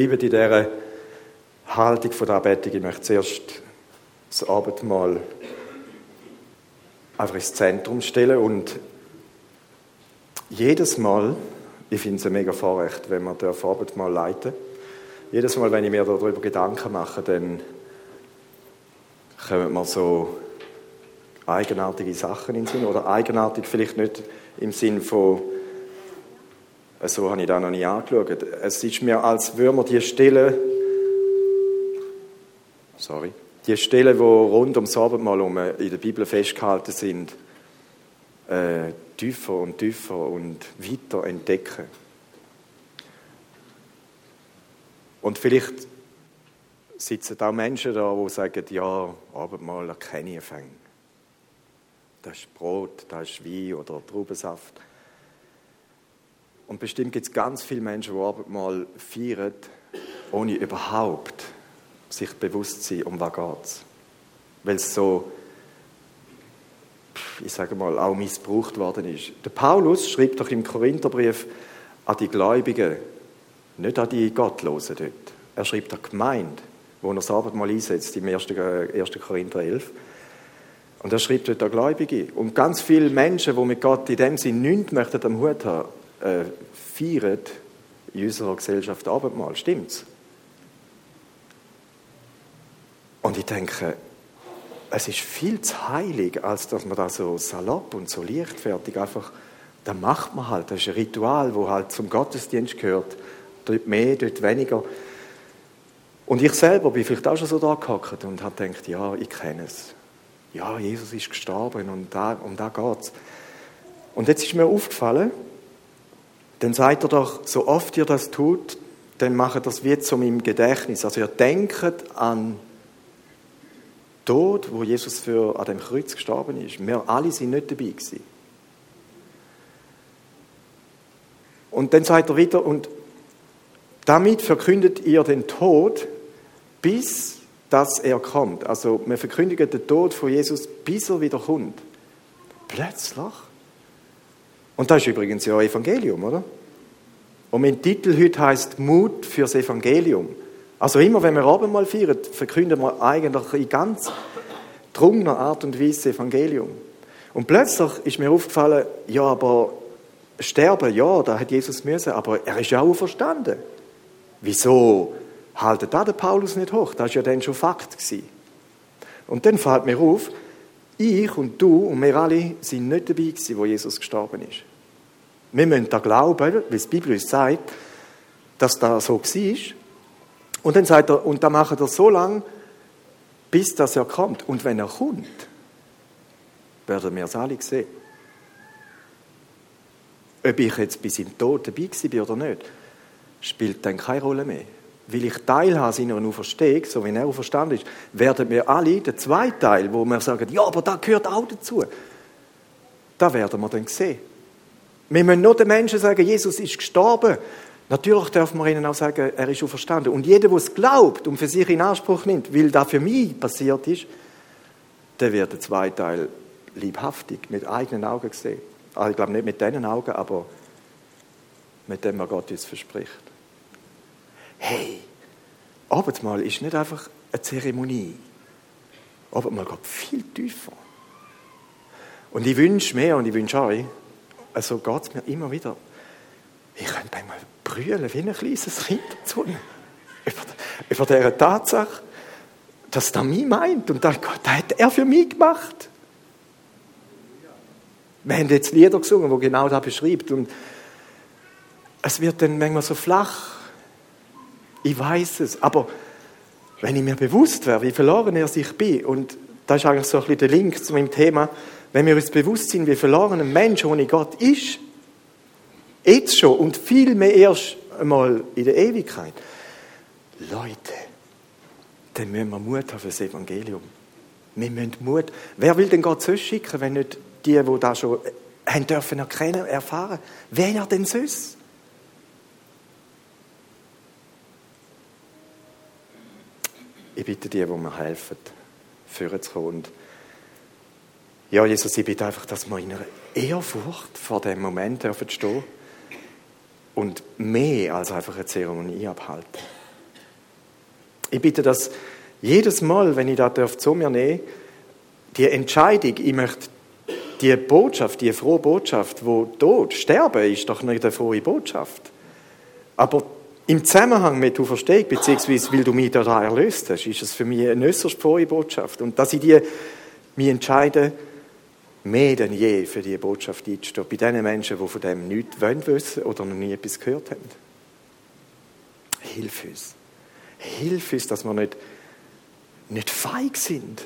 bleiben in dieser Haltung von der Anbetung. Ich möchte zuerst das Abendmahl einfach ins Zentrum stellen und jedes Mal, ich finde es ein mega Vorrecht, wenn man das Abendmahl leiten Jedes Mal, wenn ich mir darüber Gedanken mache, dann kommen mir so eigenartige Sachen in den Sinn. Oder eigenartig vielleicht nicht im Sinn von so habe ich das noch nie angeschaut. Es ist mir, als würde man die Stelle, sorry, die Stellen, die rund ums Abendmahl herum in der Bibel festgehalten sind, äh, tiefer und tiefer und weiter entdecken. Und vielleicht sitzen auch Menschen da, die sagen, ja, Abendmahl kenne ich fängt. Das ist Brot, das ist Wein oder Traubensaft. Und bestimmt gibt es ganz viele Menschen, die Abendmahl feiern, ohne überhaupt sich bewusst zu sein, um was geht. Weil es so, ich sage mal, auch missbraucht worden ist. Der Paulus schreibt doch im Korintherbrief an die Gläubigen, nicht an die Gottlosen dort. Er schreibt der Gemeinde, wo er das Abendmahl einsetzt, im 1. 1. Korinther 11. Und er schreibt dort der Gläubige. Und ganz viele Menschen, die mit Gott in dem Sinn nichts möchten am Hut haben, äh, feiern in unserer Gesellschaft Abendmahl. Stimmt's? Und ich denke, es ist viel zu heilig, als dass man da so salopp und so leichtfertig einfach, da macht man halt. Das ist ein Ritual, wo halt zum Gottesdienst gehört. Dort mehr, dort weniger. Und ich selber bin vielleicht auch schon so da gehockt und habe gedacht, ja, ich kenne es. Ja, Jesus ist gestorben und da, um da geht's. Und jetzt ist mir aufgefallen, dann sagt er doch, so oft ihr das tut, dann macht das wie zum im Gedächtnis. Also ihr denkt an Tod, wo Jesus für an dem Kreuz gestorben ist. Wir alle sind nicht dabei gewesen. Und dann sagt er wieder, und damit verkündet ihr den Tod, bis dass er kommt. Also wir verkündigen den Tod von Jesus, bis er wieder kommt. Plötzlich und das ist übrigens ja Evangelium, oder? Und mein Titel heute heißt Mut fürs Evangelium. Also immer, wenn wir Abendmahl feiern, verkünden wir eigentlich in ganz drungener Art und Weise Evangelium. Und plötzlich ist mir aufgefallen, ja, aber sterben, ja, da hat Jesus müssen, aber er ist ja auch verstanden. Wieso haltet da der Paulus nicht hoch? Das war ja dann schon Fakt gewesen. Und dann fällt mir auf, ich und du und wir alle sind nicht dabei gewesen, wo Jesus gestorben ist. Wir müssen da glauben, weil die Bibel uns sagt, dass das so war. Und dann sagt er, und dann macht er so lange, bis dass er kommt. Und wenn er kommt, werden wir es alle sehen. Ob ich jetzt bis im Tod dabei war oder nicht, spielt dann keine Rolle mehr. Weil ich teilhabe seiner Auferstehung, so wie er auferstanden ist, werden wir alle, der zweite Teil, wo wir sagen, ja, aber da gehört auch dazu, da werden wir dann sehen. Wir müssen nur den Menschen sagen, Jesus ist gestorben. Natürlich dürfen wir ihnen auch sagen, er ist auferstanden. Und jeder, der es glaubt und für sich in Anspruch nimmt, weil das für mich passiert ist, der wird den zweiten Teil liebhaftig mit eigenen Augen sehen. Also ich glaube nicht mit deinen Augen, aber mit dem, was Gott uns verspricht. Hey, Abendmahl ist nicht einfach eine Zeremonie. Abendmahl geht viel tiefer. Und ich wünsche mir und ich wünsche euch, also geht es mir immer wieder. Ich könnte manchmal brüllen wie ein kleines Kind. Über, über diese Tatsache, dass er mich meint und das, das hat er für mich gemacht. Wir haben jetzt Lieder gesungen, wo genau das beschreibt und es wird dann manchmal so flach. Ich weiß es, aber wenn ich mir bewusst wäre, wie verloren er sich bin und das ist eigentlich so ein bisschen der Link zu meinem Thema, wenn wir uns bewusst sind, wie verloren ein Mensch ohne Gott ist, jetzt schon und viel mehr erst einmal in der Ewigkeit, Leute, dann müssen wir Mut haben für das Evangelium. Wir müssen Mut. Wer will denn Gott sonst schicken, wenn nicht die, die da schon haben dürfen erkennen, erfahren? Wer denn sonst? Ich bitte die, die mir helfen, führen zu kommen. Ja, Jesus, ich bitte einfach, dass wir in einer Ehrfurcht vor dem Moment dürfen stehen und mehr als einfach eine Zeremonie abhalten. Ich bitte das jedes Mal, wenn ich das zu mir nehme, die Entscheidung, ich möchte die Botschaft, die frohe Botschaft, wo Tod, Sterben ist doch nicht eine frohe Botschaft. Aber im Zusammenhang mit Auferstehung, beziehungsweise weil du mich da erlöst hast, ist es für mich eine äußerst frohe Botschaft. Und dass ich die, mich entscheide, mehr denn je für diese Botschaft einzustehen, bei den Menschen, die von dem nichts wollen wissen oder noch nie etwas gehört haben. Hilf uns. Hilf uns, dass wir nicht, nicht feig sind.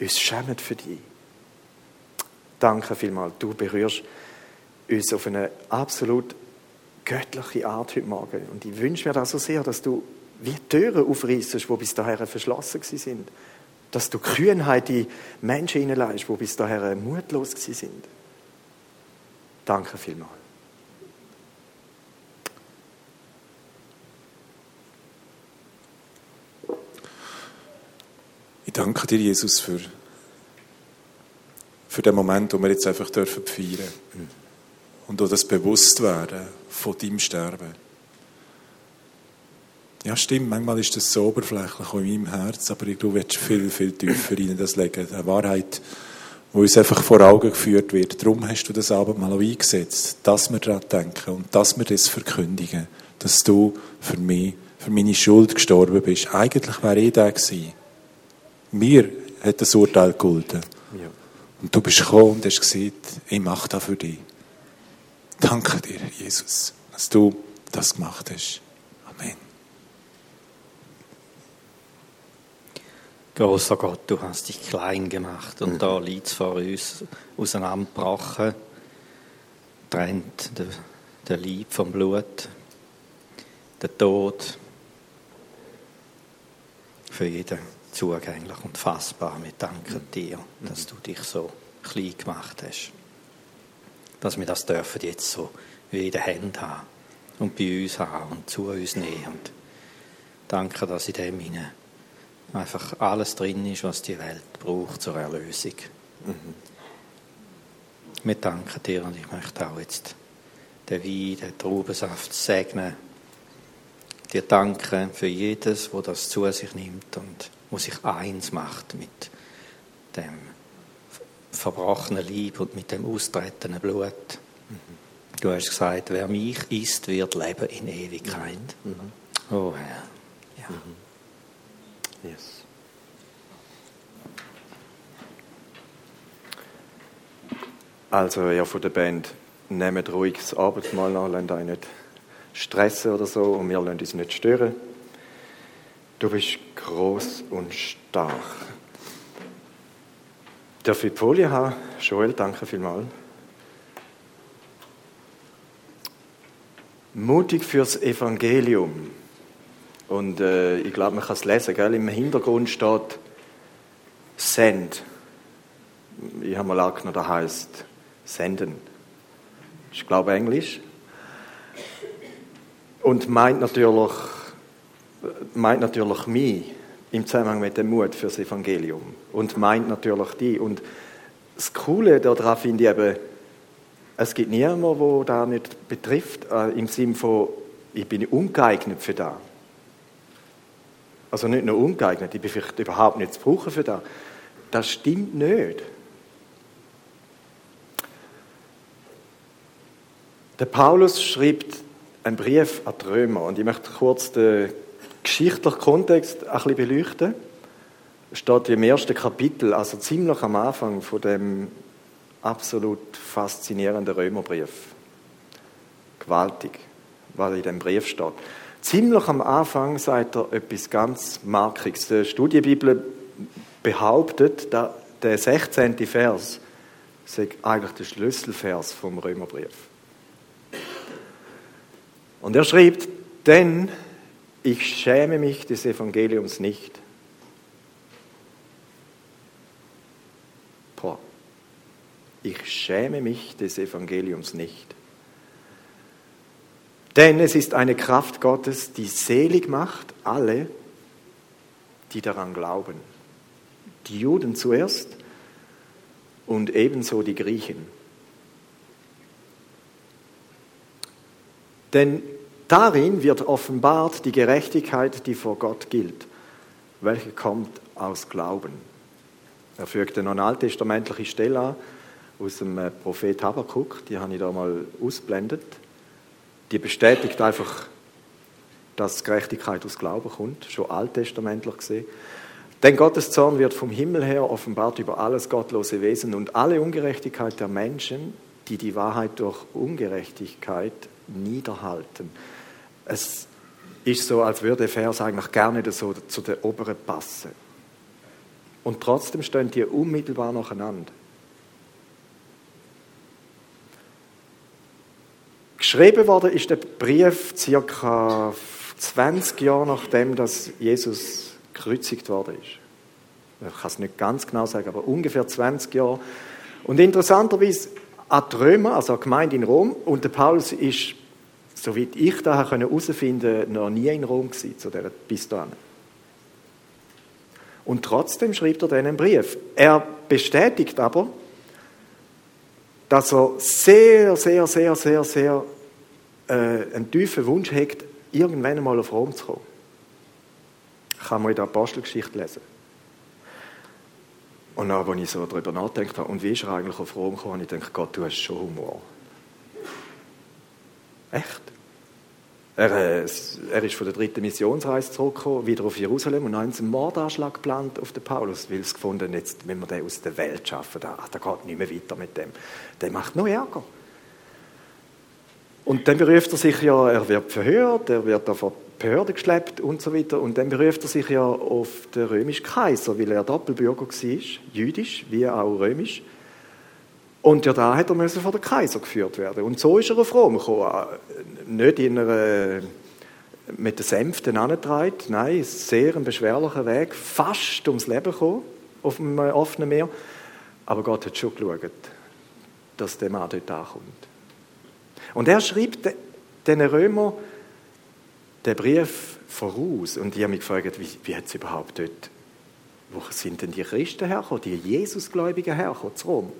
Uns schämen für dich. Danke vielmals. Du berührst uns auf eine absolut göttliche Art heute Morgen. Und ich wünsche mir das so sehr, dass du wie Türen aufreißt, die bis dahin verschlossen sind. Dass du Kühnheit in Menschen hineinleist, die bis dahin mutlos sind. Danke vielmals. Ich danke dir, Jesus, für für den Moment, wo wir jetzt einfach dürfen feiern und auch das Bewusstwerden von deinem Sterben. Ja, stimmt, manchmal ist das so oberflächlich auch in meinem Herz, aber ich glaube, du willst viel, viel tiefer in das legen. Eine Wahrheit, die uns einfach vor Augen geführt wird. Darum hast du das Abend mal auch eingesetzt, dass wir daran denken und dass wir das verkündigen, dass du für mich, für meine Schuld gestorben bist. Eigentlich wäre ich der gewesen. Mir hat das Urteil gegolten. Ja. Und du bist gekommen und hast gesagt, ich mache das für dich. Danke dir, Jesus, dass du das gemacht hast. Amen. Großer Gott, du hast dich klein gemacht und mhm. da liegt es vor uns auseinandergebrochen, trennt der, der Lieb vom Blut, der Tod für jeden zugänglich und fassbar. Wir danken dir, dass du dich so klein gemacht hast. Dass wir das dürfen jetzt so wie in den Händen haben und bei uns haben und zu uns nehmen. Und danke, dass in dem hinein einfach alles drin ist, was die Welt braucht zur Erlösung. Mhm. Wir danken dir und ich möchte auch jetzt den Wein, den Traubensaft segnen. Dir danken für jedes, wo das zu sich nimmt und wo sich eins macht mit dem verbrochenen Lieb und mit dem austretenden Blut. Mhm. Du hast gesagt, wer mich isst, wird leben in Ewigkeit. Mhm. mhm. Oh Herr. Ja. Yes. Also, ja, von der Band, nehmt ruhig das Abendmahl an, lasst euch nicht stressen oder so und wir lassen uns nicht stören. Du bist groß und stark. Darf ich die Folie haben? Joel, danke vielmals. Mutig fürs Evangelium. Und äh, ich glaube, man kann es lesen. Gell? Im Hintergrund steht Send. Ich habe mal angenommen, das heißt senden. Ich glaube Englisch. Und meint natürlich meint natürlich mich im Zusammenhang mit dem Mut fürs Evangelium und meint natürlich die. Und das Coole daran finde ich eben, es gibt niemanden, der das nicht betrifft, äh, im Sinne von, ich bin ungeeignet für das. Also nicht nur ungeeignet, ich bin vielleicht überhaupt nicht zu brauchen für das. Das stimmt nicht. Der Paulus schreibt einen Brief an die Römer und ich möchte kurz den geschichtlichen Kontext ein bisschen beleuchten. Es steht im ersten Kapitel, also ziemlich am Anfang von dem absolut faszinierenden Römerbrief. Gewaltig, was in dem Brief steht. Ziemlich am Anfang sagt er etwas ganz Markiges. Die Studienbibel behauptet, dass der 16. Vers sei eigentlich der Schlüsselvers vom Römerbrief. Und er schreibt, denn ich schäme mich des Evangeliums nicht. Boah. Ich schäme mich des Evangeliums nicht. Denn es ist eine Kraft Gottes, die selig macht alle, die daran glauben. Die Juden zuerst und ebenso die Griechen. Denn Darin wird offenbart die Gerechtigkeit, die vor Gott gilt, welche kommt aus Glauben. Er noch eine alttestamentliche Stelle aus dem äh, Prophet Habakkuk, die habe ich da mal ausblendet. Die bestätigt einfach, dass Gerechtigkeit aus Glauben kommt, schon alttestamentlich gesehen. Denn Gottes Zorn wird vom Himmel her offenbart über alles gottlose Wesen und alle Ungerechtigkeit der Menschen, die die Wahrheit durch Ungerechtigkeit niederhalten. Es ist so, als würde Vers eigentlich gerne so zu der oberen passen. Und trotzdem stehen die unmittelbar nacheinander. Geschrieben worden ist der Brief circa 20 Jahre nachdem, dass Jesus gekreuzigt worden ist. Ich kann es nicht ganz genau sagen, aber ungefähr 20 Jahre. Und interessanterweise an die Römer, also an die Gemeinde in Rom, und der Paulus ist, soweit ich da herausfinden noch nie in Rom gewesen, zu dieser, bis dahin. Und trotzdem schreibt er einen Brief. Er bestätigt aber, dass er sehr, sehr, sehr, sehr, sehr äh, einen tiefen Wunsch hat, irgendwann einmal auf Rom zu kommen. Kann man in der Apostelgeschichte lesen. Und dann, als ich so darüber nachgedacht habe, und wie ist er eigentlich auf Rom gekommen, habe ich gedacht, Gott, du hast schon Humor. Echt? Er, äh, er ist von der dritten Missionsreise zurückgekommen, wieder auf Jerusalem und hat einen Mordanschlag geplant auf den Paulus, weil es gefunden jetzt, wenn wir den aus der Welt schaffen, da, da geht nicht mehr weiter mit dem. Der macht noch Ärger. Und dann beruft er sich ja, er wird verhört, er wird die Behörde geschleppt und so weiter. Und dann beruft er sich ja auf den römischen Kaiser, weil er Doppelbürger war, jüdisch wie auch römisch. Und ja, da hat er müssen vor den Kaiser geführt werden. Und so ist er auf Rom gekommen. Nicht in einer, mit den Sänften angetragen, nein, sehr ein beschwerlicher Weg, fast ums Leben gekommen, auf dem offenen Meer. Aber Gott hat schon geschaut, dass der Mann dort ankommt. Und er schreibt den Römer den Brief voraus. Und ich habe mich gefragt, wie, wie hat es überhaupt dort, wo sind denn die Christen hergekommen, die Jesusgläubigen hergekommen zu Rom?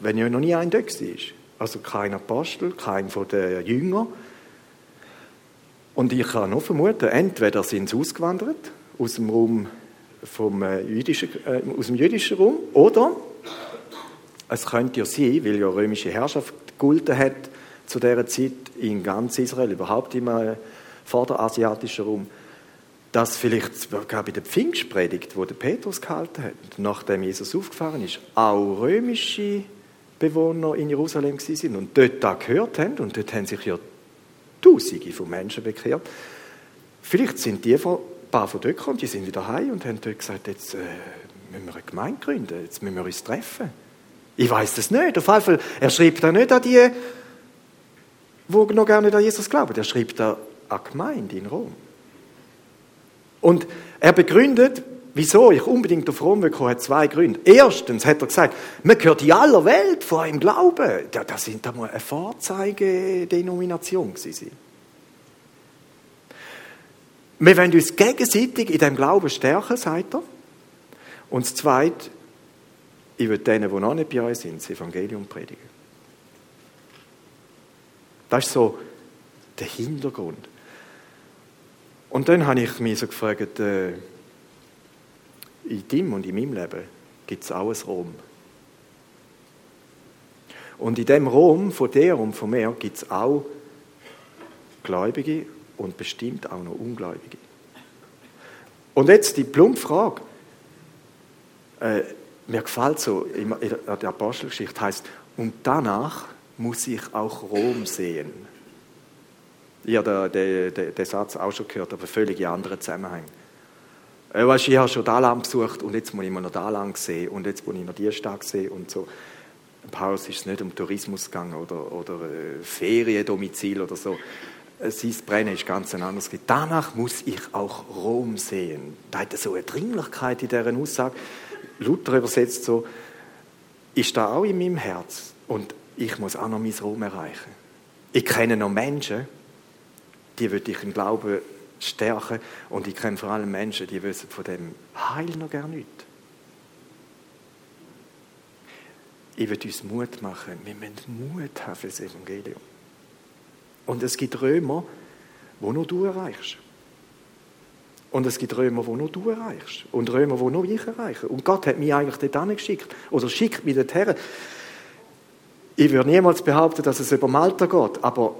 Wenn ja noch nie ein dort war. Also kein Apostel, kein von den Jüngern. Und ich kann nur vermuten, entweder sind sie ausgewandert aus dem Raum vom äh, jüdischen, äh, aus dem jüdischen Raum, oder es könnte ja sein, weil ja römische Herrschaft gegolten hat, zu dieser Zeit in ganz Israel, überhaupt im äh, vorderasiatischen Raum, dass vielleicht sogar bei der Pfingstpredigt, wo der Petrus gehalten hat, nachdem Jesus aufgefahren ist, auch römische Bewohner in Jerusalem sind und dort da gehört haben und dort haben sich ja Tausende von Menschen bekehrt. Vielleicht sind die ein paar von dort gekommen, die sind wieder heim und haben dort gesagt, jetzt äh, müssen wir eine Gemeinde gründen, jetzt müssen wir uns treffen. Ich weiß das nicht. Auf jeden Fall, er schreibt da nicht an die wo noch gar nicht an Jesus glauben. Er schreibt da an Gemeinde in Rom. Und er begründet, wieso ich unbedingt auf Rom gekommen hat zwei Gründe. Erstens hat er gesagt, man gehört in aller Welt vor einem Glauben. Das sind da mal eine Vorzeigedenomination gewesen. Wir wollen uns gegenseitig in dem Glauben stärken, sagt er. Und das Zweite, ich will denen, die noch nicht bei euch sind, das Evangelium predigen. Das ist so der Hintergrund. Und dann habe ich mich so gefragt, äh, in deinem und in meinem Leben gibt es auch ein Rom. Und in dem Rom von dir und von mir gibt es auch Gläubige und bestimmt auch noch Ungläubige. Und jetzt die plumpe Frage. Äh, mir gefällt so, in der Apostelgeschichte heißt und danach muss ich auch Rom sehen. Ich habe den, den, den Satz auch schon gehört, aber völlig in anderen Zusammenhängen. Äh, weißt, ich habe schon da lang besucht und jetzt muss ich noch da lang sehen und jetzt muss ich noch die Stadt sehen und so. Paulus ist es nicht um Tourismus gegangen oder, oder äh, Feriendomizil oder so. Äh, sein Brennen ist ganz ein anderes. Danach muss ich auch Rom sehen. Da hat er so eine Dringlichkeit in dieser Aussage. Luther übersetzt so, ist da auch in meinem Herz. Und ich muss auch noch mein Rom erreichen. Ich kenne noch Menschen, die würde ich im Glauben stärken und ich kenne vor allem Menschen, die wissen von dem Heil noch gar nicht. Ich würde uns Mut machen. Wir müssen Mut haben für das Evangelium. Und es gibt Römer, wo nur du erreichst. Und es gibt Römer, wo nur du erreichst. Und Römer, wo nur ich erreiche. Und Gott hat mich eigentlich dort geschickt. Oder schickt mich dorthin. Ich würde niemals behaupten, dass es über Malta geht, aber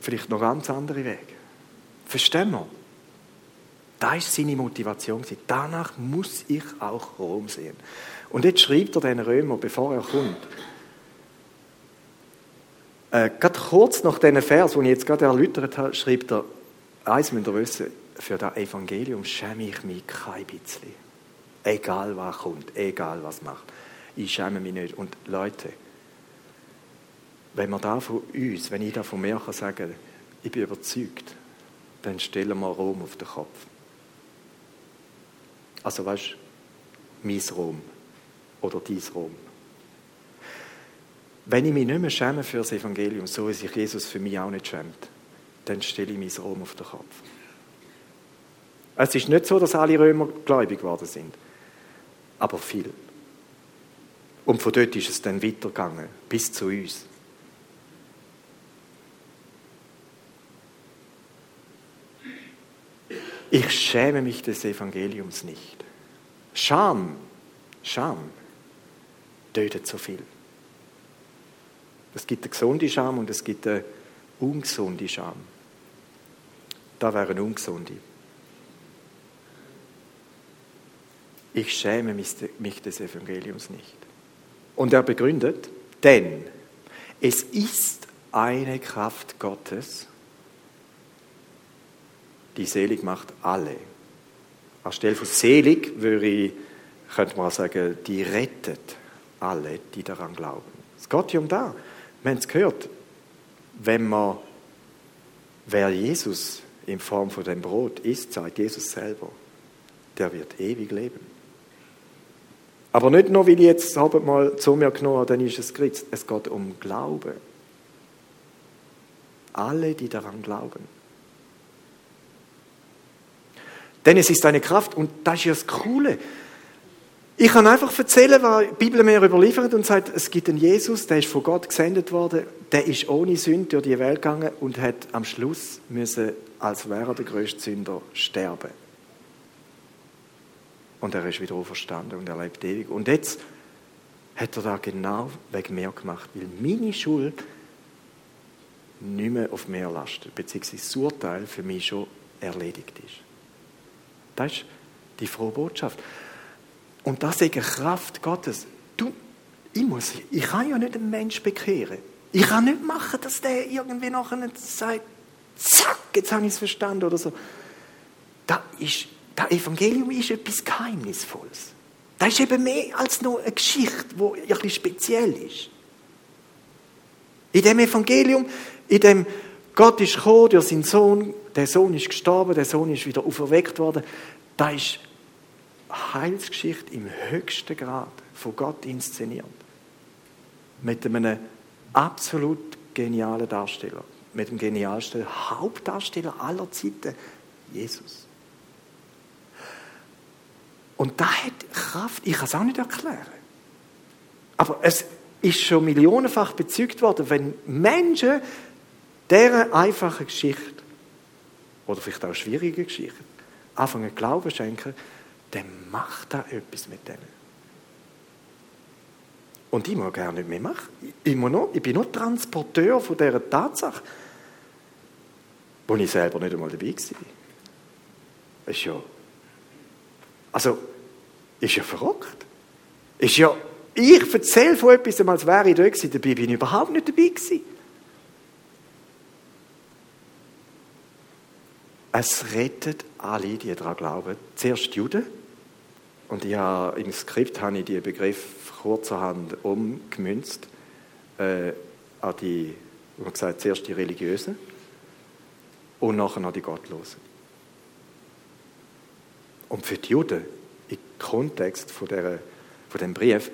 vielleicht noch ganz andere Wege. Verstehen wir? Da war seine Motivation. Danach muss ich auch Rom sehen. Und jetzt schreibt er den Römer, bevor er kommt. Äh, gerade kurz nach diesen Vers, den ich jetzt gerade erläutert habe, schreibt er, eins müsst ihr wissen, für das Evangelium schäme ich mich kein bisschen. Egal was kommt, egal was macht. Ich schäme mich nicht. Und Leute, wenn wir da von uns, wenn ich da von mir kann sagen ich bin überzeugt, dann stellen wir Rom auf den Kopf. Also weißt du, mein Rom oder dein Rom. Wenn ich mich nicht mehr schäme für das Evangelium, so wie sich Jesus für mich auch nicht schämt, dann stelle ich mein Rom auf den Kopf. Es ist nicht so, dass alle Römer gläubig geworden sind, aber viel. Und von dort ist es dann weitergegangen, bis zu uns. Ich schäme mich des Evangeliums nicht. Scham, Scham tötet so viel. Es gibt eine gesunde Scham und es gibt eine ungesunde Scham. Da wäre eine ungesunde. Ich schäme mich des Evangeliums nicht. Und er begründet, denn es ist eine Kraft Gottes, die selig macht alle. Anstelle von selig würde ich, könnte man sagen, die rettet alle, die daran glauben. Es geht ja um da. Wir haben es gehört. Wenn man, wer Jesus in Form von dem Brot isst, sagt Jesus selber, der wird ewig leben. Aber nicht nur, weil ich jetzt mal zu mir genommen habe, dann ist es geritzt. Es geht um Glauben. Alle, die daran glauben. Denn es ist eine Kraft und das ist ja das Coole. Ich kann einfach erzählen, was die Bibel mir überliefert und sagt, es gibt einen Jesus, der ist von Gott gesendet worden, der ist ohne Sünde durch die Welt gegangen und hat am Schluss müssen, als wäre der größte Sünder, sterben. Und er ist wieder auferstanden und er lebt ewig. Und jetzt hat er da genau wegen mir gemacht, weil meine Schuld nicht mehr auf mir lastet, beziehungsweise das Urteil für mich schon erledigt ist. Das ist die frohe Botschaft. Und das ist eine Kraft Gottes. Du, ich, muss, ich kann ja nicht einen Mensch bekehren. Ich kann nicht machen, dass der irgendwie nachher sagt, zack, jetzt habe ich es verstanden oder so. Das, ist, das Evangelium ist etwas Geheimnisvolles. Das ist eben mehr als nur eine Geschichte, die etwas speziell ist. In dem Evangelium, in dem Gott ist gekommen durch seinen Sohn, der Sohn ist gestorben, der Sohn ist wieder auferweckt worden. Da ist Heilsgeschichte im höchsten Grad von Gott inszeniert. Mit einem absolut genialen Darsteller. Mit dem genialsten Hauptdarsteller aller Zeiten, Jesus. Und da hat Kraft, ich kann es auch nicht erklären. Aber es ist schon millionenfach bezeugt worden, wenn Menschen dieser einfachen Geschichte oder vielleicht auch schwierige Geschichte anfangen Glauben schenken, dann macht da etwas mit denen. Und ich muss gar nicht mehr machen. Ich, noch, ich bin nur Transporteur von dieser Tatsache, wo ich selber nicht einmal dabei war. Das ist ja. Also, ist ja verrückt. Ist ja. Ich erzähle von etwas, als wäre ich da gewesen, dabei bin ich überhaupt nicht dabei gewesen. Es rettet alle, die daran glauben. Zuerst Juden. Und ich im Skript habe ich diesen Begriff kurzerhand umgemünzt äh, an die, wie man gesagt, zuerst die Religiösen und nachher an die Gottlosen. Und für die Juden, Kontext von, der, von dem Brief,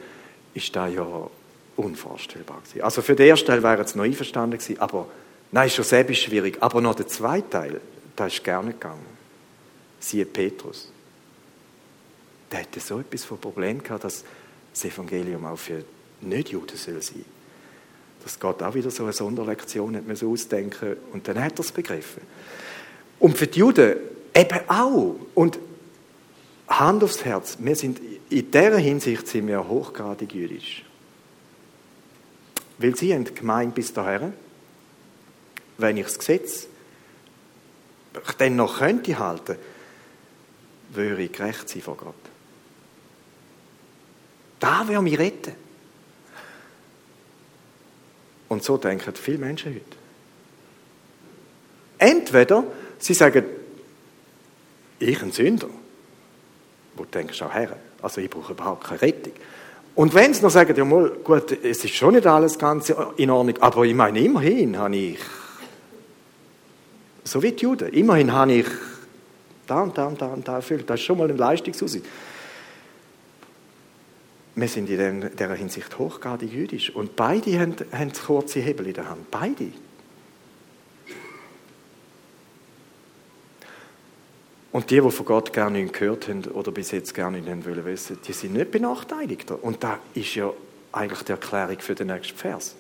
ist das ja unvorstellbar gewesen. Also für den ersten Teil wäre es noch einverstanden gewesen, aber nein, schon selbst schwierig. Aber noch der zweite Teil, da ist gerne gegangen. Siehe Petrus. Der hätte so etwas von Problem gehabt, dass das Evangelium auch für Nicht-Juden soll dass Gott auch wieder so eine Sonderlektion hat müssen ausdenken und dann hat er es begriffen. Und für die Juden eben auch. Und Hand aufs Herz, wir sind, in dieser Hinsicht sind wir hochgradig jüdisch. Weil sie haben gemeint bis dahin, wenn ich das Gesetz dann noch könnte halten, würde ich gerecht sein vor Gott. Da würde mich retten. Und so denken viele Menschen heute. Entweder sie sagen, ich ein Sünder, wo du denkst, auch her, also ich brauche überhaupt keine Rettung. Und wenn sie noch sagen, ja mal, gut, es ist schon nicht alles ganz in Ordnung, aber ich meine, immerhin habe ich, so wie die Juden, immerhin habe ich da und da und da und da erfüllt. Das ist schon mal ein Leistungsaussicht. Wir sind in dieser Hinsicht hochgradig jüdisch. Und beide haben, haben kurze Hebel in der Hand. Beide. Und die, die von Gott gerne nicht gehört haben oder bis jetzt gerne nicht wollen wissen, die sind nicht benachteiligt. Und das ist ja eigentlich die Erklärung für den nächsten Vers.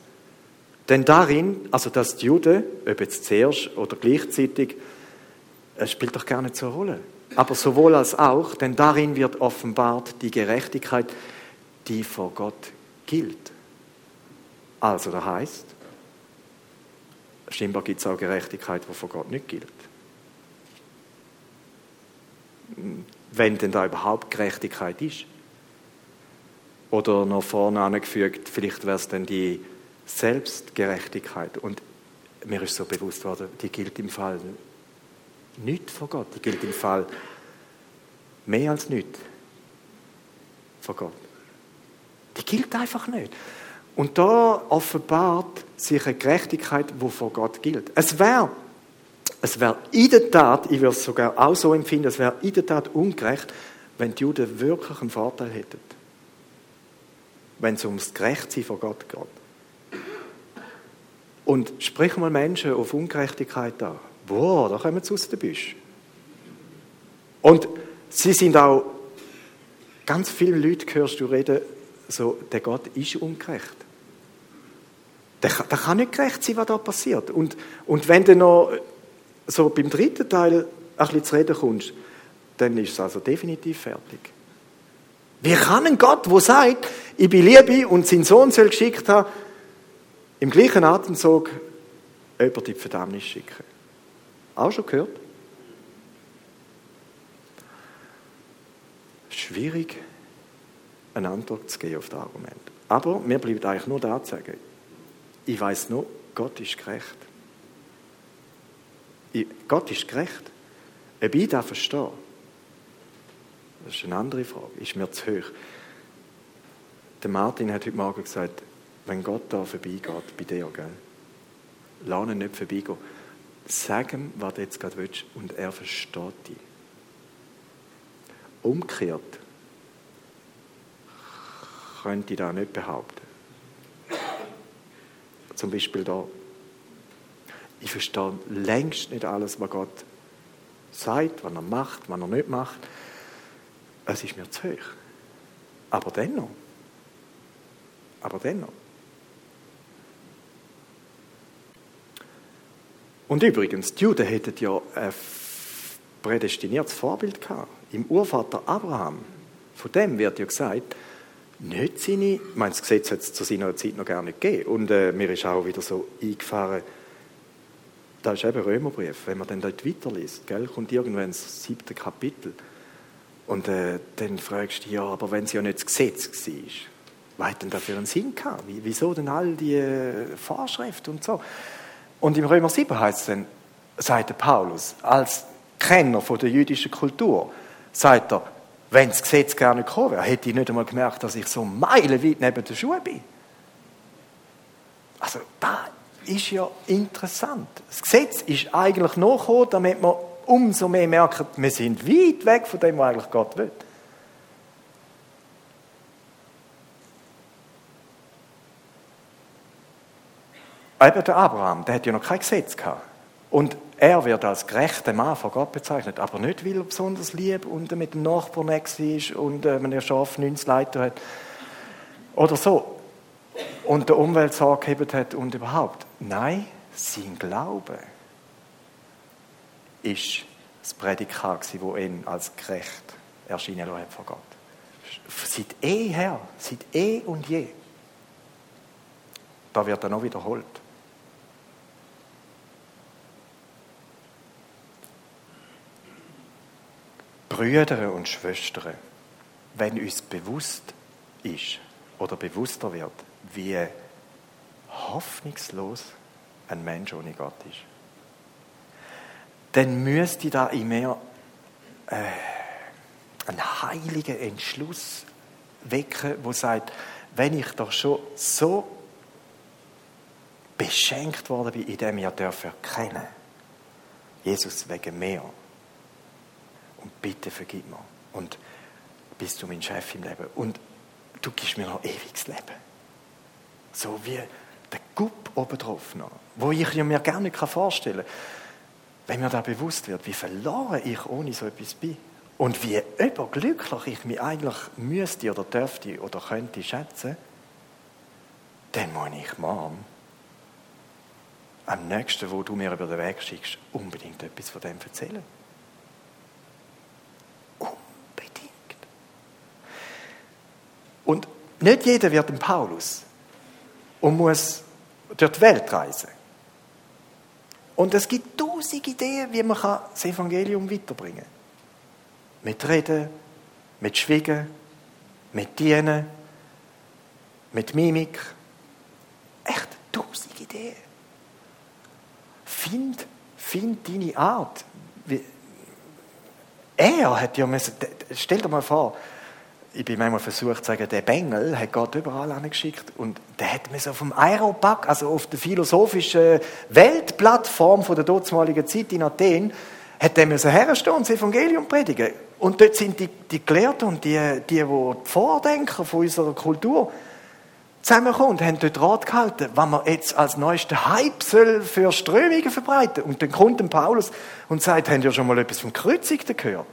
Denn darin, also dass die Juden, ob jetzt zuerst oder gleichzeitig, es spielt doch gar nicht so eine Rolle. Aber sowohl als auch, denn darin wird offenbart die Gerechtigkeit, die vor Gott gilt. Also, das heißt, scheinbar gibt es auch Gerechtigkeit, die vor Gott nicht gilt wenn denn da überhaupt Gerechtigkeit ist. Oder noch vorne angefügt, vielleicht wäre es dann die Selbstgerechtigkeit. Und mir ist so bewusst worden, die gilt im Fall nicht vor Gott, die gilt im Fall mehr als nicht vor Gott. Die gilt einfach nicht. Und da offenbart sich eine Gerechtigkeit, die vor Gott gilt. Es wäre es wäre in der Tat, ich würde es sogar auch so empfinden, es wäre in der Tat ungerecht, wenn die Juden wirklich einen Vorteil hätten. Wenn es ums Gerechtsein vor Gott geht. Und sprich mal Menschen auf Ungerechtigkeit an. Boah, da kommen sie aus der Büsch. Und sie sind auch, ganz viele Leute hörst du reden, so, der Gott ist ungerecht. Der, der kann nicht gerecht sein, was da passiert. Und, und wenn du noch so beim dritten Teil ein bisschen zu reden kommst, dann ist es also definitiv fertig. Wie kann ein Gott, der sagt, ich bin Liebe und seinen Sohn soll geschickt haben, im gleichen Atemzug über die Verdammnis schicken? Auch schon gehört? Schwierig, eine Antwort zu geben auf das Argument. Aber mir bleibt eigentlich nur da zu sagen, ich weiß nur, Gott ist gerecht. Gott ist gerecht. Ob ich das verstehe, das ist eine andere Frage. Ist mir zu hoch. Der Martin hat heute Morgen gesagt, wenn Gott da vorbeigeht, bei dir, gell? Lass ihn nicht vorbeigehen. Sag ihm, was du jetzt gerade willst, und er versteht dich. Umgekehrt könnte ich das nicht behaupten. Zum Beispiel da. Ich verstehe längst nicht alles, was Gott sagt, was er macht, was er nicht macht. Es ist mir zu hoch. Aber dennoch. Aber dennoch. Und übrigens, die Juden hätten ja ein prädestiniertes Vorbild gehabt. Im Urvater Abraham. Von dem wird ja gesagt, nicht seine, ich meine, das Gesetz hat es zu seiner Zeit noch gar nicht gegeben. Und äh, mir ist auch wieder so eingefahren, da ist eben Römerbrief. Wenn man dann dort weiterliest, gell, kommt irgendwann das siebte Kapitel. Und äh, dann fragst du ja, aber wenn es ja nicht das Gesetz war, was hat denn da für einen Sinn gehabt? Wieso denn all die äh, Vorschriften und so? Und im Römer 7 heißt es dann, sagt der Paulus, als Kenner von der jüdischen Kultur, sagt er, wenn das Gesetz gar nicht gekommen wäre, hätte ich nicht einmal gemerkt, dass ich so meilenweit neben der Schuhe bin. Also, da ist ja interessant. Das Gesetz ist eigentlich nachgekommen, damit man umso mehr merkt, wir sind weit weg von dem, was eigentlich Gott will. Eben der Abraham, der hat ja noch kein Gesetz gehabt. Und er wird als gerechter Mann von Gott bezeichnet, aber nicht, weil er besonders lieb und mit dem Nachbarn war und äh, wenn er Schaf 90 Leiter hat. Oder so. Und der Umwelt Sorge gegeben hat und überhaupt. Nein, sein Glaube ist das Prädikat, das ihn als gerecht erscheinen lassen hat vor Gott. Seit eh her, seit eh und je. Da wird er noch wiederholt. Brüder und Schwestern, wenn uns bewusst ist oder bewusster wird, wie hoffnungslos ein Mensch ohne Gott ist, dann müsste da in mir äh, einen heiligen Entschluss wecken, wo sagt, wenn ich doch schon so beschenkt worden bin, indem ich erkennen Jesus wegen mir und bitte vergib mir. Und bist du mein Chef im Leben. Und du gibst mir noch ewiges Leben. So wie der Gupp obendrauf noch. Wo ich mir gerne nicht vorstellen kann. Wenn mir da bewusst wird, wie verloren ich ohne so etwas bin. Und wie überglücklich ich mich eigentlich müsste oder dürfte oder könnte schätzen, dann muss ich morgen am nächsten, wo du mir über den Weg schickst, unbedingt etwas von dem erzählen. Und nicht jeder wird ein Paulus und muss durch die Welt reisen. Und es gibt tausend Ideen, wie man das Evangelium weiterbringen kann. Mit Reden, mit Schwiegen, mit Dienen, mit Mimik. Echt tausend Ideen. Find, find deine Art. Er hat ja müssen, stell dir mal vor, ich bin manchmal versucht zu sagen, der Bengel hat Gott überall angeschickt und der hat mir so dem Aeropack, also auf der philosophischen Weltplattform von der damaligen Zeit in Athen, hat der müssen herstehen und das Evangelium predigen. Und dort sind die, die Gelehrten und die, die, die Vordenker von unserer Kultur zusammengekommen und haben dort Rat gehalten, was man jetzt als neuesten Hype soll für Strömungen verbreiten. Und dann kommt ein Paulus und sagt, habt ihr schon mal etwas vom Kreuzigten gehört?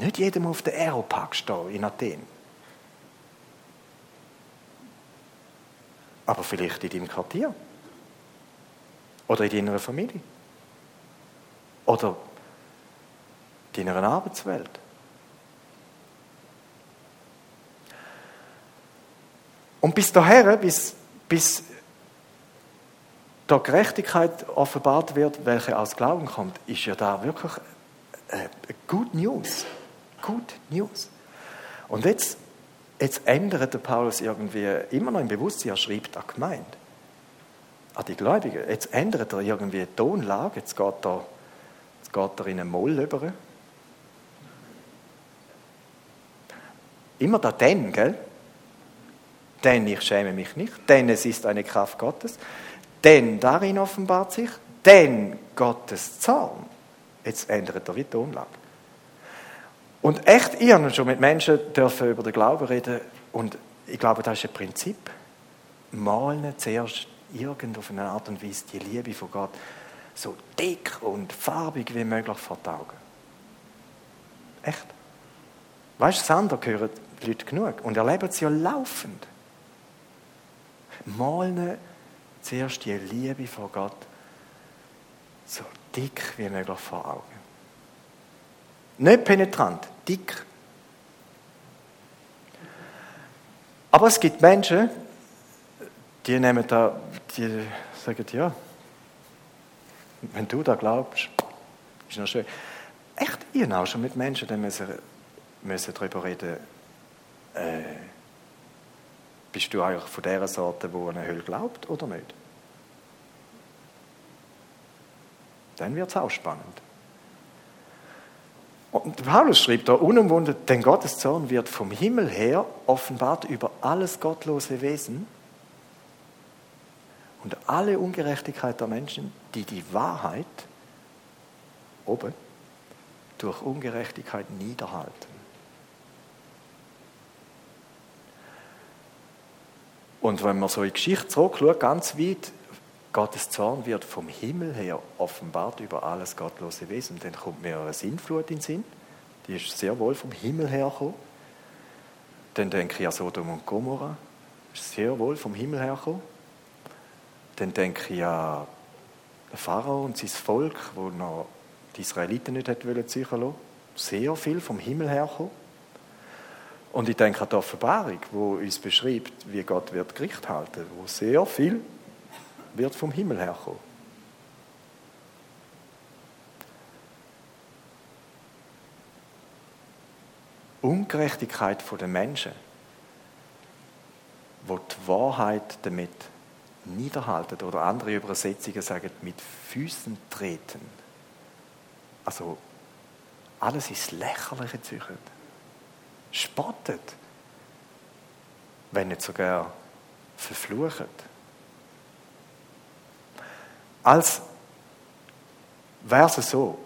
Nicht jedem auf der Aeropark stehen in Athen. Aber vielleicht in deinem Quartier. Oder in deiner Familie. Oder in deiner Arbeitswelt. Und bis dahin, bis, bis da Gerechtigkeit offenbart wird, welche aus Glauben kommt, ist ja da wirklich äh, Good News. Good News. Und jetzt, jetzt ändert der Paulus irgendwie immer noch im Bewusstsein, er schreibt an Gemeinde, an die Gläubigen. Jetzt ändert er irgendwie die Tonlage, jetzt geht er, jetzt geht er in einen Moll über. Immer da denn, gell? Denn ich schäme mich nicht, denn es ist eine Kraft Gottes, denn darin offenbart sich, denn Gottes Zorn. Jetzt ändert er die Tonlage. Und echt, ich habe schon mit Menschen dürfen über den Glauben reden und ich glaube, das ist ein Prinzip. Malen zuerst irgend auf eine Art und Weise die Liebe von Gott so dick und farbig wie möglich vor die Augen. Echt. Weißt du, Sander hören die Leute genug und erleben sie ja laufend. Malen zuerst die Liebe von Gott so dick wie möglich vor Augen. Nicht penetrant, dick. Aber es gibt Menschen, die nehmen da, die sagen, ja, wenn du da glaubst, ist noch schön. Echt, ich habe auch schon mit Menschen, die müssen, müssen darüber reden, äh, bist du eigentlich von der Sorte, wo eine Hölle glaubt oder nicht? Dann wird es auch spannend. Und Paulus schrieb da unumwunden, denn Gottes Zorn wird vom Himmel her offenbart über alles gottlose Wesen und alle Ungerechtigkeit der Menschen, die die Wahrheit oben durch Ungerechtigkeit niederhalten. Und wenn man so in die Geschichte zurückschaut, ganz weit, Gottes Zorn wird vom Himmel her offenbart über alles gottlose Wesen. Dann kommt mir eine Sinnflut in den Sinn. Die ist sehr wohl vom Himmel her gekommen. Dann denke ich an Sodom und Gomorra. ist sehr wohl vom Himmel hergekommen. Dann denke ich an den Pharao und sein Volk, wo noch die Israeliten nicht hätten ziehen lassen. Sehr viel vom Himmel hergekommen. Und ich denke an die Offenbarung, wo uns beschreibt, wie Gott wird Gericht halten, wo sehr viel wird vom Himmel herkommen. Ungerechtigkeit der Menschen, wo die Wahrheit damit niederhalten oder andere Übersetzungen sagen, mit Füßen treten. Also alles ins Lächerliche züchtet. Spottet. Wenn nicht sogar verflucht. Als wäre es so,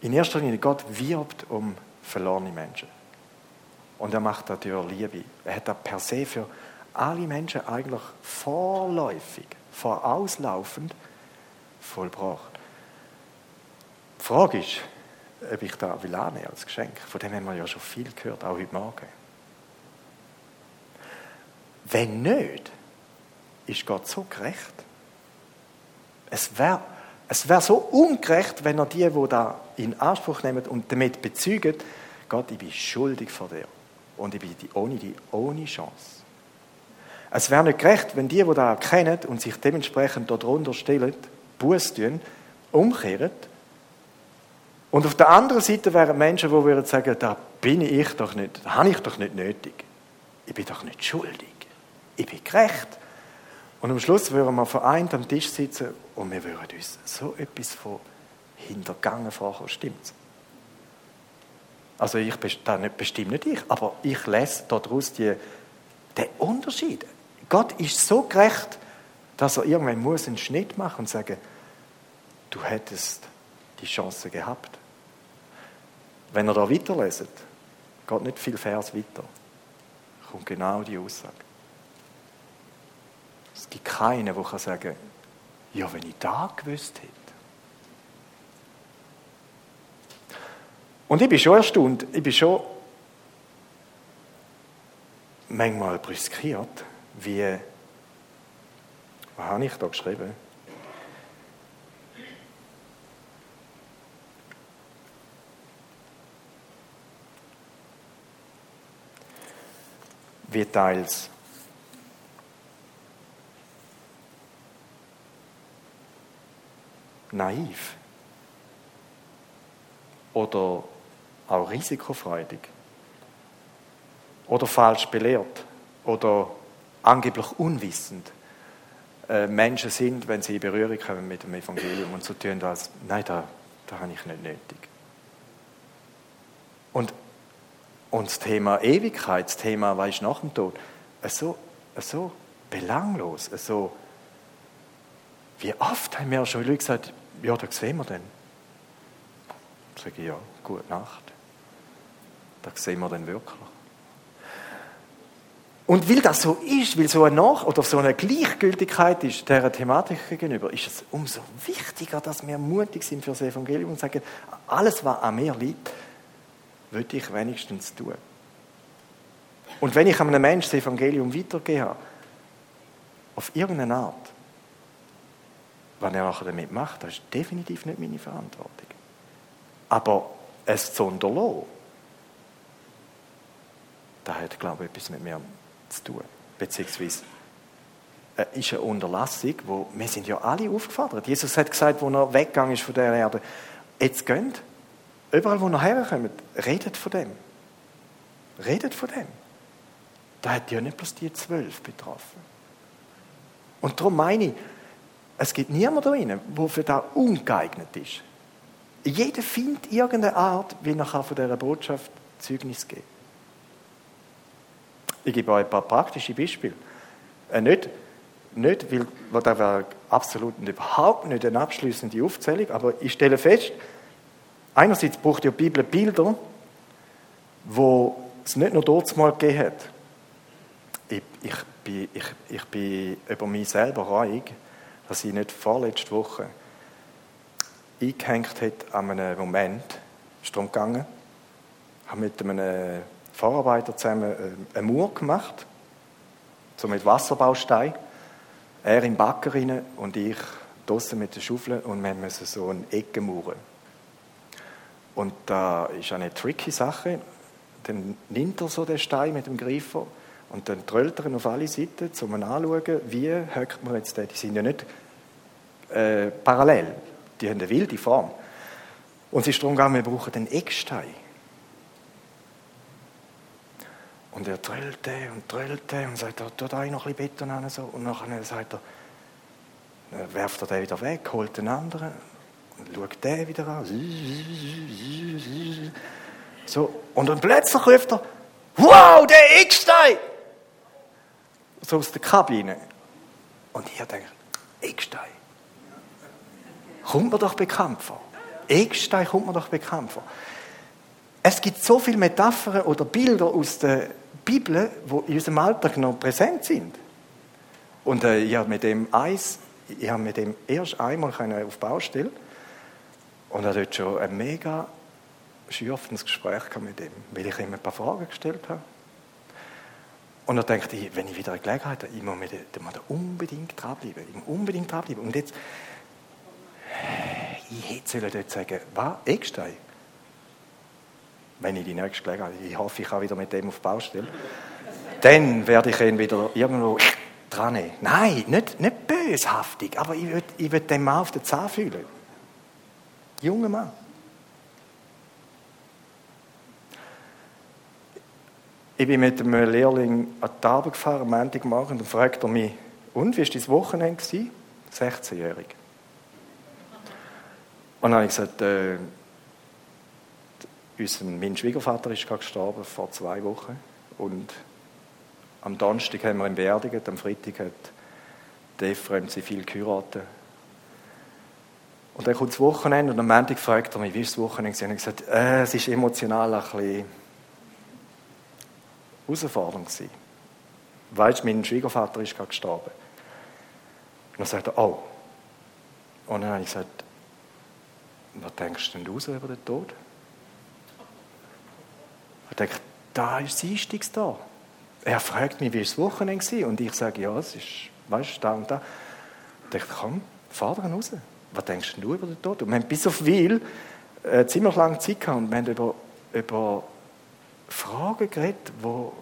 in erster Linie, Gott wirbt um verlorene Menschen. Und er macht durch Liebe. Er hat das per se für alle Menschen eigentlich vorläufig, vorauslaufend vollbracht. Die Frage ist, ob ich da will als Geschenk. Von dem haben wir ja schon viel gehört, auch heute Morgen. Wenn nicht, ist Gott so gerecht. Es wäre es wär so ungerecht, wenn er die, die da in Anspruch nehmen und damit bezeugen, Gott, ich bin schuldig vor dir. Und ich bin die, ohne die ohne Chance. Es wäre nicht gerecht, wenn die, die da erkennen und sich dementsprechend darunter stellen, Buß tun, umkehren. Und auf der anderen Seite wären Menschen, die würden sagen, da bin ich doch nicht, da habe ich doch nicht nötig. Ich bin doch nicht schuldig. Ich bin gerecht. Und am Schluss würden wir vereint am Tisch sitzen und wir würden uns so etwas von hintergangen fragen, stimmt's? Also ich bestimmt nicht ich, aber ich lese daraus die, den Unterschied. Gott ist so gerecht, dass er irgendwann muss einen Schnitt machen und sagen, du hättest die Chance gehabt. Wenn er da weiterleset, geht nicht viel Vers weiter, kommt genau die Aussage. Es gibt keinen, der sagen kann, ja, wenn ich da gewusst hätte. Und ich bin schon erstaunt, ich bin schon manchmal brüskiert, wie, was habe ich da geschrieben? Wie teils naiv oder auch risikofreudig oder falsch belehrt oder angeblich unwissend äh, Menschen sind, wenn sie in Berührung kommen mit dem Evangelium und so tun, als nein, da, da habe ich nicht nötig. Und, und das Thema Ewigkeit, das Thema, was ist nach dem Tod, so, so belanglos, so wie oft haben mir schon Leute gesagt, ja, da sehen wir dann. Ich sage ja, gute Nacht. Da sehen wir dann wirklich. Und weil das so ist, weil so eine Nach- oder so eine Gleichgültigkeit ist dieser Thematik gegenüber, ist es umso wichtiger, dass wir mutig sind für das Evangelium und sagen, alles, was an mir liegt, würde ich wenigstens tun. Und wenn ich einem Menschen das Evangelium weitergehe, auf irgendeine Art, was er nachher damit macht, das ist definitiv nicht meine Verantwortung. Aber es zu unterlassen, das hat, glaube ich, etwas mit mir zu tun. Beziehungsweise äh, ist eine Unterlassung, wo wir sind ja alle aufgefordert. Jesus hat gesagt, wo er weggegangen ist von der Erde, jetzt geht, überall wo er herkommt, redet von dem. Redet von dem. Da hat ja nicht bloß die zwölf betroffen. Und darum meine ich, es gibt niemanden drin, der für das ungeeignet ist. Jeder findet irgendeine Art, wie er von dieser Botschaft Zeugnis geben Ich gebe euch ein paar praktische Beispiele. Äh, nicht, nicht, weil, das wäre absolut und überhaupt nicht eine abschließende Aufzählung, aber ich stelle fest, einerseits braucht die Bibel Bilder, wo es nicht nur dort mal gegeben hat. Ich, ich, bin, ich, ich bin über mich selber reich dass ich nicht vorletzte Woche eingehängt hat an einem Moment, ist darum gegangen, habe mit einem Vorarbeiter zusammen äh, eine Mauer gemacht, so mit Wasserbaustein. Er im Backer rein und ich draußen mit der Schaufel und wir müssen so eine Ecke mauern. Und da ist eine tricky Sache. Dann nimmt er so den Stein mit dem Greifer und dann tröllt er auf alle Seiten, um anzuschauen, wie hockt man jetzt den. Die sind ja nicht äh, parallel, die haben eine wilde Form. Und es ist darum gegangen, wir brauchen den Eckstein. Und er tröllte und tröllte und sagt, da da noch ein bisschen Beton. So. Und nachher sagt er, dann werft er den wieder weg, holt den anderen und schaut den wieder an. So. Und dann plötzlich ruft er, wow, der Eckstein! So aus der Kabine. Und ich denke, Eckstein. Kommt mir doch bekannt vor. Eckstein kommt mir doch bekannt vor. Es gibt so viele Metaphern oder Bilder aus der Bibel, die in unserem Alltag noch präsent sind. Und äh, ich habe mit dem Eis, ich habe mit dem erst einmal auf Baustelle und er dort schon ein mega schürfendes Gespräch mit ihm, weil ich ihm ein paar Fragen gestellt habe. Und er denkt, wenn ich wieder eine Gelegenheit habe, ich muss, muss da unbedingt dranbleiben. Ich muss unbedingt dranbleiben. Und jetzt, ich hätte dort sagen, was, Eckstein? Wenn ich die nächste Gelegenheit habe, ich hoffe, ich kann wieder mit dem auf die Baustelle, dann werde ich ihn wieder irgendwo dran nehmen. Nein, nicht, nicht böshaftig, aber ich will, ich will den Mann auf den Zahn fühlen. Junger Mann. Ich bin mit einem Lehrling an die Arbeit gefahren, am Montagmorgen, und fragt er mich, und, wie war dein Wochenende? 16-jährig. Und dann habe ich gesagt, äh, unser, mein Schwiegervater ist gerade gestorben, vor zwei Wochen. Und am Donnerstag haben wir ihn beerdigt, am Freitag hat sie viel geheiratet. Und dann kommt das Wochenende und am Montag fragt er mich, wie ist das Wochenende? Und ich habe gesagt, äh, es ist emotional ein bisschen herausfordernd gewesen. Weißt du, mein Schwiegervater ist gerade gestorben. Und dann sagt er, oh. Und dann habe ich gesagt, was denkst denn du so über den Tod? Ich denke, da ist das da. Er fragt mich, wie das Wochenende war. Und ich sage, ja, es ist, weißt du, da und da. Ich denke, komm, fahr da raus. Was denkst du über den Tod? Und wir haben bis auf Wil äh, ziemlich lange Zeit gehabt und wir haben über, über Fragen geredet, wo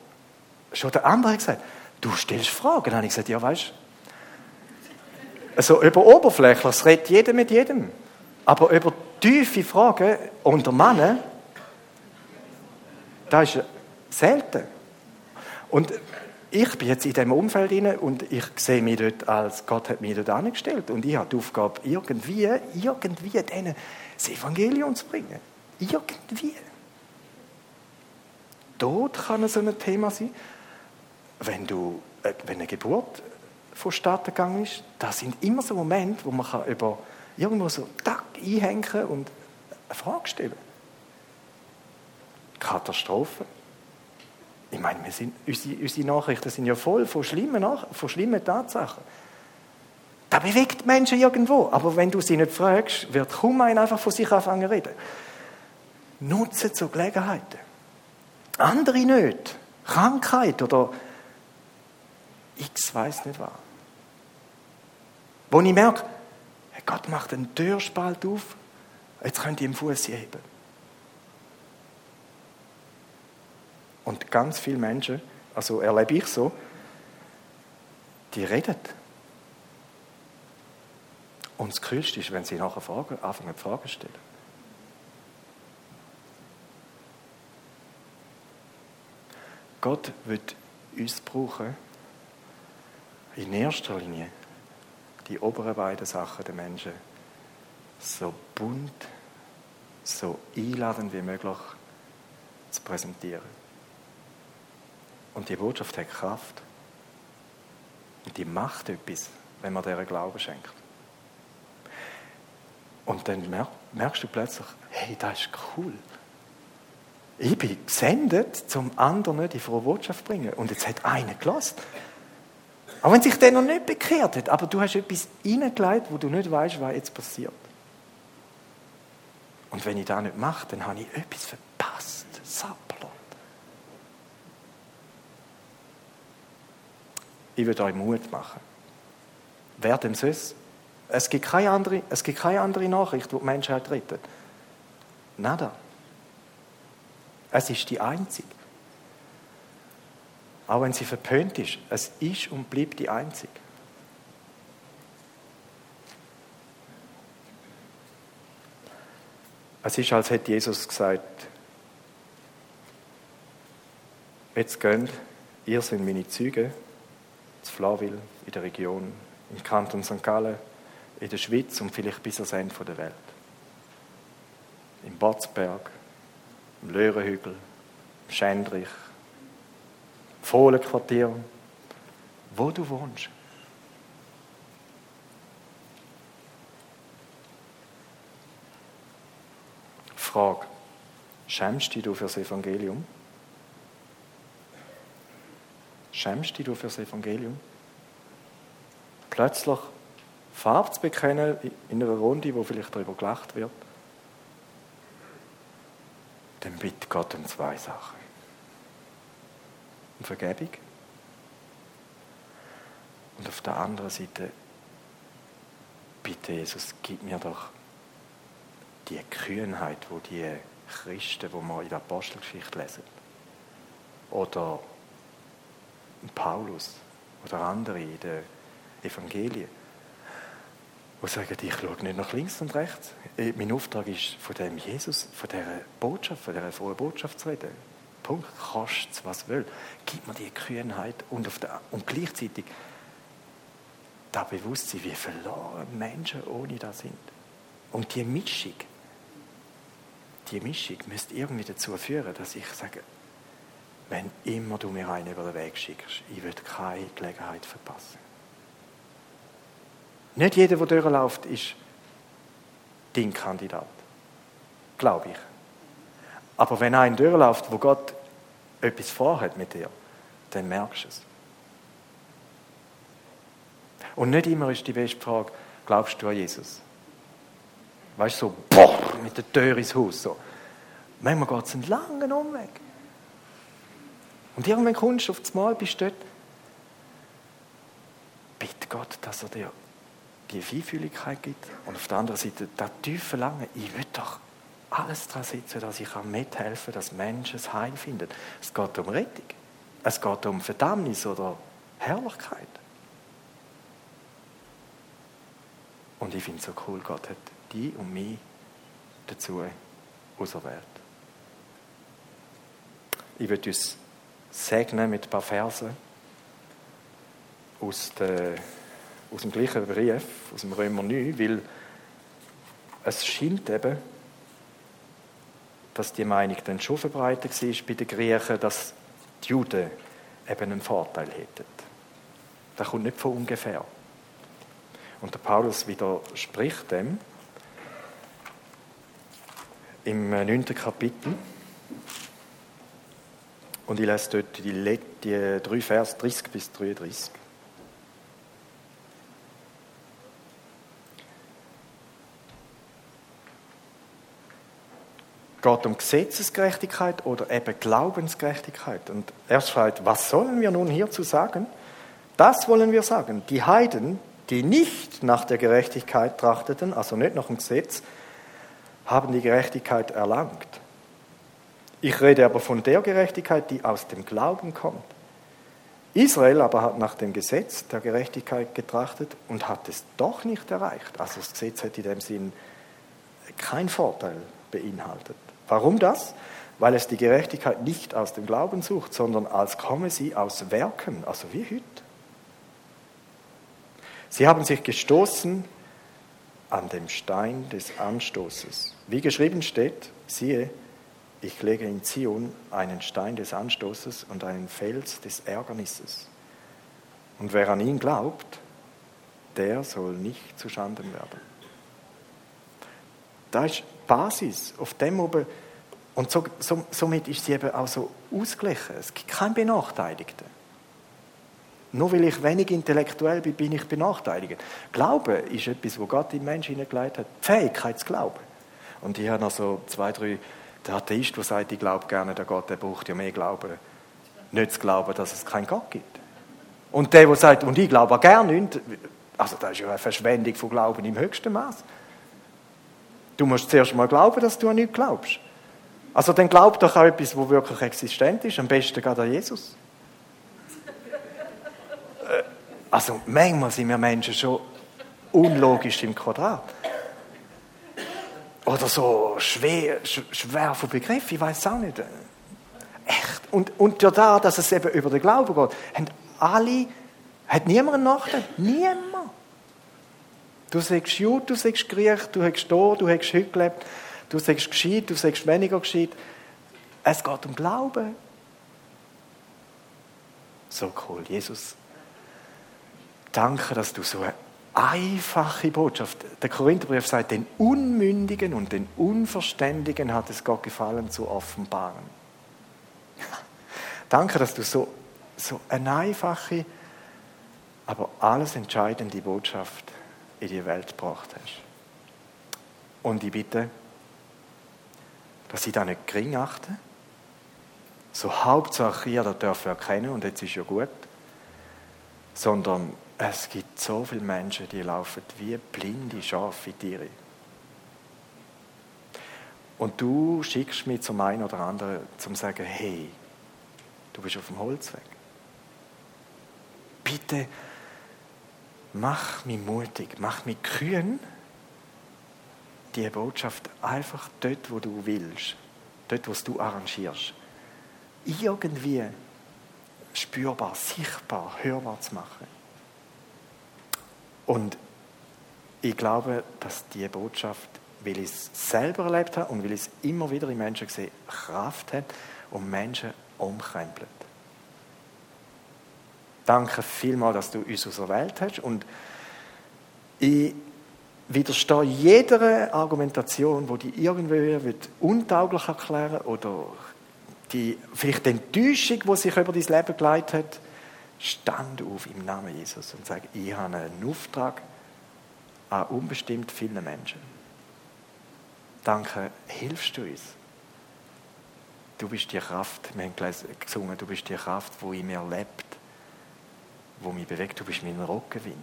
schon der andere hat gesagt, du stellst Fragen. Dann habe ich gesagt, ja, weißt du, also über Oberflächliches redet jeder mit jedem. Aber über tiefe Fragen unter Männern, das ist selten. Und ich bin jetzt in diesem Umfeld rein und ich sehe mich dort als Gott hat mich dort angestellt und ich habe die Aufgabe, irgendwie, irgendwie denen das Evangelium zu bringen. Irgendwie. Tod kann so ein Thema sein. Wenn, du, äh, wenn eine Geburt vonstatten gegangen ist, das sind immer so Momente, wo man kann über irgendwo so tack, einhängen und eine Frage stellen. Katastrophe. Ich meine, wir sind, unsere, unsere Nachrichten sind ja voll von schlimmen, Nach von schlimmen Tatsachen. Das bewegt Menschen irgendwo. Aber wenn du sie nicht fragst, wird kaum einer einfach von sich anfangen zu reden. Nutze so Gelegenheiten. Andere nicht. Krankheit oder x weiß nicht was. Wo ich merke, Gott macht einen Türspalt auf, jetzt könnt ihr im Fuß heben. Und ganz viele Menschen, also erlebe ich so, die reden. Und das Coolste ist, wenn sie nachher Fragen, anfangen Fragen zu stellen. Gott wird uns brauchen, in erster Linie die oberen beiden Sachen der Menschen so bunt, so einladend wie möglich zu präsentieren. Und die Botschaft hat Kraft. Und die macht etwas, wenn man deren Glauben schenkt. Und dann merkst du plötzlich, hey, das ist cool. Ich bin gesendet, zum anderen die frohe Botschaft zu bringen. Und jetzt hat einer gelassen. Auch wenn sich der noch nicht bekehrt hat, aber du hast etwas hineingelegt, wo du nicht weißt, was jetzt passiert. Und wenn ich das nicht mache, dann habe ich etwas verpasst. Sapperlot. Ich will euch Mut machen. Wer dem sonst? Es gibt keine andere, es gibt keine andere Nachricht, die die Menschheit rettet. Nada. Es ist die einzige. Auch wenn sie verpönt ist, es ist und bleibt die einzige. Es ist, als hätte Jesus gesagt, jetzt gehen, ihr seid meine Züge, zu Flawil, in der Region, im Kanton St. Gallen, in der Schweiz und vielleicht bis ans Ende der Welt. Im Botzberg, im Löhrenhügel, Schendrich, Fohlenquartier, wo du wohnst. Frage, schämst du für das Evangelium? Schämst du für das Evangelium? Plötzlich Farbe zu bekennen in einer Runde, wo vielleicht darüber gelacht wird, dann bittet Gott um zwei Sachen. Um Vergebung und auf der anderen Seite bitte Jesus, gib mir doch die Kühnheit, wo die Christen, wo wir in der Apostelgeschichte lesen, oder Paulus oder andere in den Evangelien, die sagen, ich schaue nicht nach links und rechts. Äh, mein Auftrag ist, von dem Jesus, von dieser Botschaft, von dieser frohen Botschaft zu reden. Punkt. Kostet was will. Gib mir die Kühnheit und, auf der, und gleichzeitig das Bewusstsein, wie verloren Menschen ohne das sind. Und die Mischung, die Mischung müsste irgendwie dazu führen, dass ich sage, wenn immer du mir einen über den Weg schickst, ich will keine Gelegenheit verpassen. Nicht jeder, der durchläuft, ist dein Kandidat. Glaube ich. Aber wenn einer durchläuft, wo Gott etwas vorhat mit dir, dann merkst du es. Und nicht immer ist die beste Frage, glaubst du an Jesus? Weißt du, so, boah, mit der Tür ins Haus. So. Manchmal geht es einen langen Umweg. Und irgendwann kommst du auf das Mal, bist du dort. Bitte Gott, dass er dir die Feinfühligkeit gibt und auf der anderen Seite das tiefe Verlangen, ich will doch alles daran setzen, dass ich mithelfen kann, dass Menschen es Heil finden. Es geht um Rettung. Es geht um Verdammnis oder Herrlichkeit. Und ich finde es so cool, Gott hat die und mich dazu auserwählt. Ich würde uns segnen mit ein paar Versen aus, der, aus dem gleichen Brief, aus dem Römer 9, weil es scheint eben, dass die Meinung dann schon verbreitet war bei den Griechen, dass die Juden eben einen Vorteil hätten. Das kommt nicht von ungefähr. Und der Paulus widerspricht dem im 9. Kapitel. Und ich lese dort die, die drei Vers 30 bis 33. geht um Gesetzesgerechtigkeit oder eben Glaubensgerechtigkeit. Und er schreibt, was sollen wir nun hierzu sagen? Das wollen wir sagen. Die Heiden, die nicht nach der Gerechtigkeit trachteten, also nicht nach dem Gesetz, haben die Gerechtigkeit erlangt. Ich rede aber von der Gerechtigkeit, die aus dem Glauben kommt. Israel aber hat nach dem Gesetz der Gerechtigkeit getrachtet und hat es doch nicht erreicht. Also das Gesetz hat in dem Sinn keinen Vorteil beinhaltet. Warum das? Weil es die Gerechtigkeit nicht aus dem Glauben sucht, sondern als komme sie aus Werken, also wie heute. Sie haben sich gestoßen an dem Stein des Anstoßes. Wie geschrieben steht, siehe, ich lege in Zion einen Stein des Anstoßes und einen Fels des Ärgernisses. Und wer an ihn glaubt, der soll nicht zu Schanden werden. Da ist Basis, auf dem oben, und so, so, somit ist sie eben auch so ausgeglichen. Es gibt keinen Benachteiligten. Nur weil ich wenig intellektuell bin, bin ich benachteiligt. Glauben ist etwas, wo Gott im Menschen hineingelegt hat. Die Fähigkeit zu glauben. Und ich habe noch so zwei, drei der Atheist, der sagt, ich glaube gerne, der Gott, der braucht ja mehr Glauben. Nicht zu glauben, dass es keinen Gott gibt. Und der, der sagt, und ich glaube auch gerne nicht, also das ist ja eine Verschwendung von Glauben im höchsten Maß. Du musst zuerst mal glauben, dass du an nichts glaubst. Also dann glaub doch auch etwas, wo wirklich existent ist. Am besten geht an Jesus. Äh, also manchmal sind wir Menschen schon unlogisch im Quadrat. Oder so schwer, schwer von Begriff, ich weiß es auch nicht. Echt. Und, und da, dass es eben über den Glauben geht, haben alle, hat niemand einen Nachteil? Niemand. Du sagst Jud, du sagst Griech, du hast da, du hast heute gelebt, du sagst gescheit, du sagst weniger gescheit. Es geht um Glauben. So cool. Jesus, danke, dass du so eine einfache Botschaft. Der Korintherbrief sagt, den Unmündigen und den Unverständigen hat es Gott gefallen zu offenbaren. Danke, dass du so, so eine einfache, aber alles entscheidende Botschaft in die Welt gebracht hast. Und ich bitte, dass ich das nicht gering achte. So Hauptsache ihr dürfen erkennen und jetzt ist ja gut. Sondern es gibt so viele Menschen, die laufen wie blinde Schafe in Tiere. Und du schickst mich zum einen oder anderen, zum zu sagen, hey, du bist auf dem Holzweg. Bitte mach mich mutig, mach mich kühn, die Botschaft einfach dort, wo du willst, dort, wo du arrangierst, irgendwie spürbar, sichtbar, hörbar zu machen. Und ich glaube, dass diese Botschaft, weil ich es selber erlebt habe und weil ich es immer wieder in Menschen sehe, Kraft hat und Menschen umkrempelt. Danke vielmals, dass du uns aus der Welt hast und ich widerstehe jeder Argumentation, wo die irgendwie wird untauglich erklären oder die vielleicht die Enttäuschung, die sich über dein Leben geleitet hat, stand auf im Namen Jesus und sage, ich habe einen Auftrag an unbestimmt vielen Menschen. Danke, hilfst du uns. Du bist die Kraft, wir haben gesungen, du bist die Kraft, wo in mir lebt, wo mich bewegt, du bist mein Rockenwind.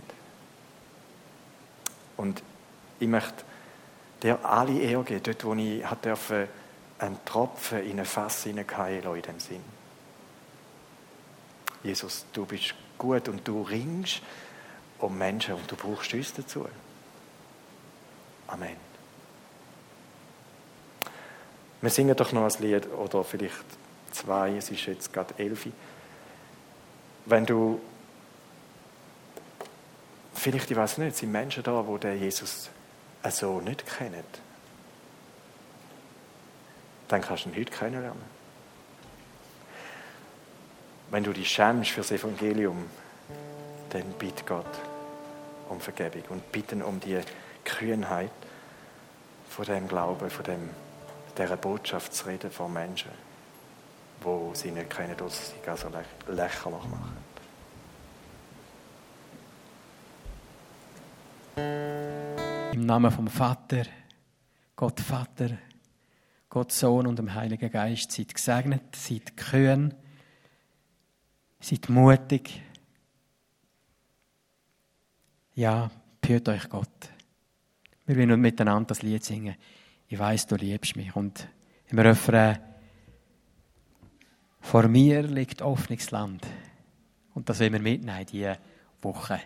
Und ich möchte dir alle Ehre geben, dort wo ich einen Tropfen in ein Fass hineingehen in dem Sinn. Jesus, du bist gut und du ringst um Menschen und du brauchst uns dazu. Amen. Wir singen doch noch ein Lied oder vielleicht zwei, es ist jetzt gerade elf. Wenn du, vielleicht, ich weiß nicht, sind Menschen da, der Jesus so nicht kennen, dann kannst du ihn heute kennenlernen. Wenn du dich schämst für das Evangelium, dann bitte Gott um Vergebung und bitten um die Kühnheit von dem Glauben, von dem, dieser Botschaft zu reden von Menschen, wo sie nicht kennen, dass sie sich also lächerlich machen. Im Namen vom Vater, Gott Vater, Gott Sohn und dem Heiligen Geist, seid gesegnet, seid kühn, seid mutig. Ja, hört euch Gott. Wir wollen nun miteinander das Lied singen. Ich weiß, du liebst mich. Und im Refrain, vor mir liegt offenes Land. Und das wollen wir mitnehmen, diese Woche.